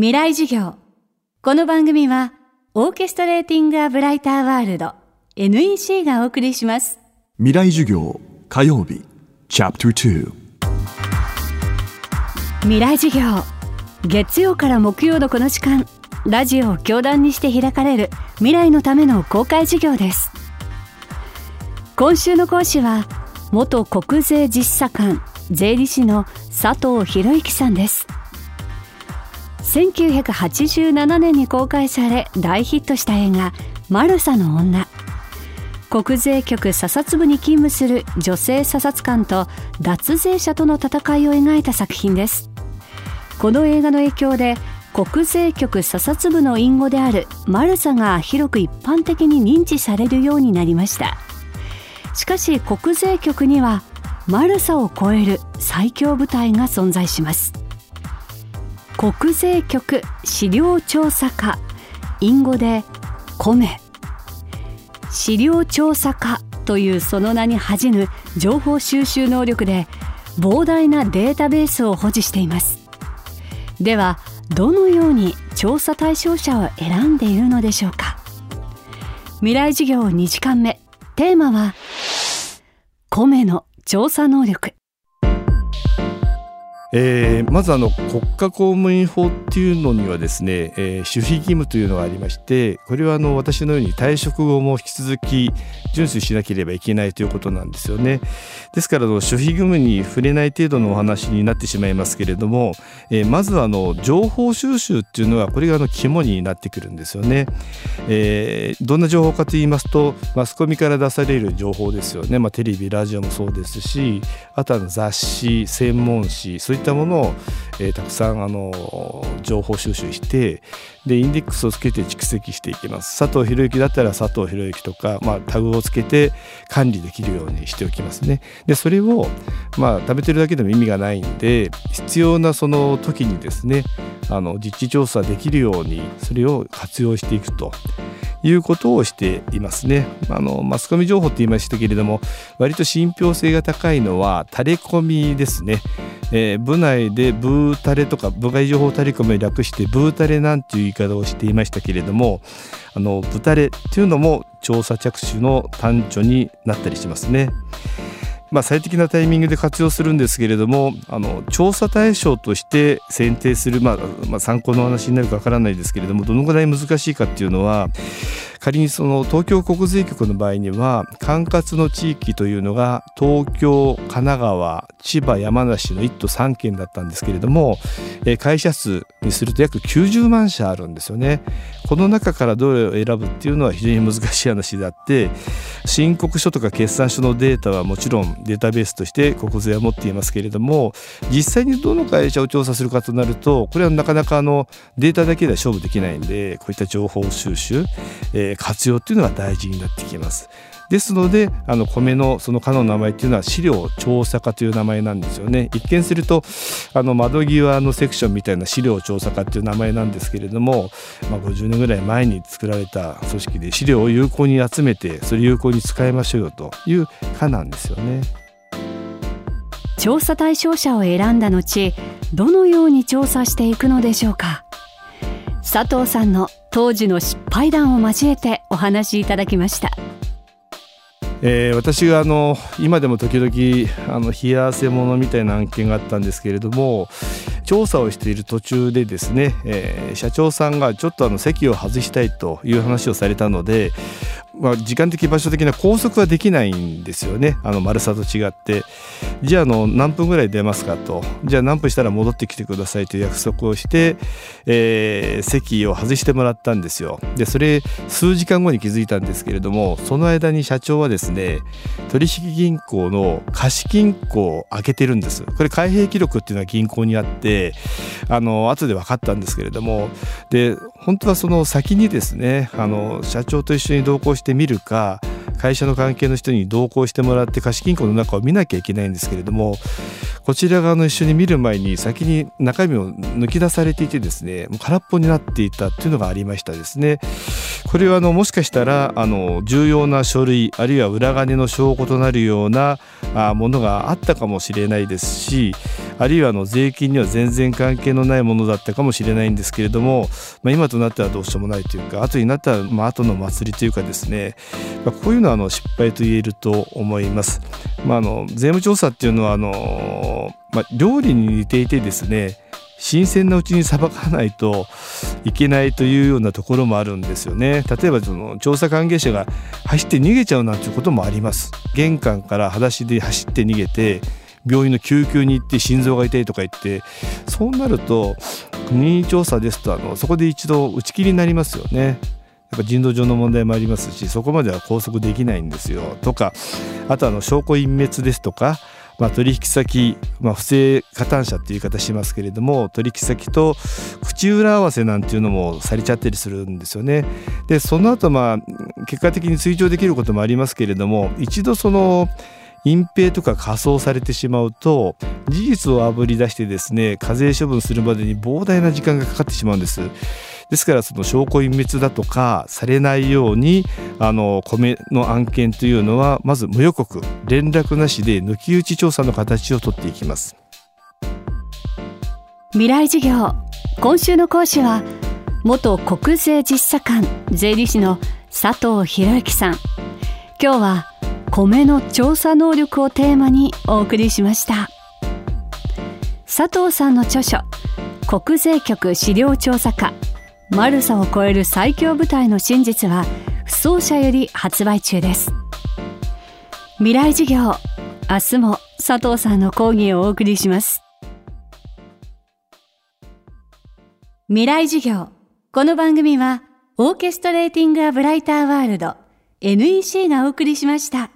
未来授業。この番組はオーケストレーティング・ア・ブライター・ワールド NEC がお送りします。未来授業火曜日チャプター未来授業。月曜から木曜のこの時間ラジオを教壇にして開かれる未来のための公開授業です。今週の講師は元国税実査官税理士の佐藤博之さんです1987年に公開され大ヒットした映画「マルサの女」国税局査察部に勤務する女性査察官と脱税者との戦いを描いた作品です。この映画の影響で国税局査察部の隠語であるマルサが広く一般的に認知されるようになりました。しかし国税局にはマルサを超える最強部隊が存在します。国税局資料調査課。隠語で米資料調査課というその名に恥じぬ情報収集能力で膨大なデータベースを保持しています。ではどのように調査対象者を選んでいるのでしょうか。未来授業2時間目。テーマは米の調査能力。えー、まずあの国家公務員法っていうのにはですね、えー、守秘義務というのがありましてこれはあの私のように退職後も引き続き遵守しなければいけないということなんですよね。ですからの守秘義務に触れない程度のお話になってしまいますけれども、えー、まずあの情報収集っていうのはこれがあの肝になってくるんですよね、えー、どんな情報かと言いますとマスコミから出される情報ですよね、まあ、テレビラジオもそうですしあとは雑誌専門誌そういいったものを、えー、たくさんあの情報収集してでインデックスをつけて蓄積していきます。佐藤博之だったら佐藤博之とか、まあ、タグをつけて管理できるようにしておきますね。でそれを、まあ、食べてるだけでも意味がないんで必要なその時にですねあの実地調査できるようにそれを活用していくと。いうことをしていますね。あのマスコミ情報って言いましたけれども割と信憑性が高いのはタレコミですね。えー、部内でブータレとか部外情報タレコミを略してブータレなんていう言い方をしていましたけれどもあのブタレっていうのも調査着手の端緒になったりしますね。まあ、最適なタイミングで活用するんですけれどもあの調査対象として選定する、まあまあ、参考の話になるかわからないですけれどもどのぐらい難しいかっていうのは仮にその東京国税局の場合には管轄の地域というのが東京神奈川千葉山梨の1都3県だったんですけれども、え会社数にすると約90万社あるんですよね。この中からどれを選ぶっていうのは非常に難しい話であって申告書とか決算書のデータはもちろんデータベースとして国税は持っていますけれども実際にどの会社を調査するかとなるとこれはなかなかあのデータだけでは勝負できないんでこういった情報収集、えー、活用っていうのが大事になってきます。ですのであの米のその課の名前っていうのは資料調査課という名前なんですよね一見するとあの窓際のセクションみたいな資料調査課っていう名前なんですけれども、まあ、50年ぐらい前に作られた組織で資料を有効に集めてそれ有効に使いましょうよという課なんですよね。調査対象者を選んだ後どのように調査していくのでしょうか佐藤さんの当時の失敗談を交えてお話しいただきました。えー、私があの今でも時々あの冷や汗ものみたいな案件があったんですけれども調査をしている途中でですね、えー、社長さんがちょっとあの席を外したいという話をされたのでまあ、時間的場所的な拘束はできないんですよね。あの丸さと違って。じゃあの何分ぐらい出ますかと。じゃあ何分したら戻ってきてくださいという約束をして、えー、席を外してもらったんですよ。でそれ数時間後に気づいたんですけれどもその間に社長はですね取引銀行の貸金庫を開けてるんです。これ開閉記録っていうのは銀行にあってあの後で分かったんですけれども。で本当はその先にですねあの社長と一緒に同行してみるか会社の関係の人に同行してもらって貸金庫の中を見なきゃいけないんですけれどもこちら側の一緒に見る前に先に中身を抜き出されていてですねもう空っぽになっていたっていうのがありましたですね。これはあのもしかしたらあの重要な書類あるいは裏金の証拠となるようなあものがあったかもしれないですしあるいはあの税金には全然関係のないものだったかもしれないんですけれども、まあ、今となってはどうしようもないというか後になったらまあ後の祭りというかですね、まあ、こういうのはあの失敗と言えると思います。まあ、あの税務調査っていうのはあの、まあ、料理に似ていてですね新鮮なうちにさばかないといけないというようなところもあるんですよね。例えばその調査関係者が走って逃げちゃうなんていうこともあります。玄関から裸足で走って逃げて病院の救急に行って心臓が痛いとか言ってそうなると国調査ですとあのそこで一度打ち切りになりますよね。やっぱ人道上の問題もありますしそこまでは拘束できないんですよ。とかあとあの証拠隠滅ですとかまあ、取引先、まあ、不正加担者っていう言い方しますけれども取引先と口裏合わせなんていうのもされちゃったりするんですよね。でその後まあ結果的に追徴できることもありますけれども一度その隠蔽とか仮装されてしまうと事実をあぶり出してですね課税処分するまでに膨大な時間がかかってしまうんです。ですからその証拠隠滅だとかされないようにあの米の案件というのはまず無予告連絡なしで抜き打ち調査の形をとっていきます。未来事業。今週の講師は元国税実査官税理士の佐藤博之さん。今日は米の調査能力をテーマにお送りしました。佐藤さんの著書国税局資料調査課。マルサを超える最強部隊の真実は不走者より発売中です。未来事業明日も佐藤さんの講義をお送りします。未来事業この番組はオーケストレーティングアブライターワールド NEC がお送りしました。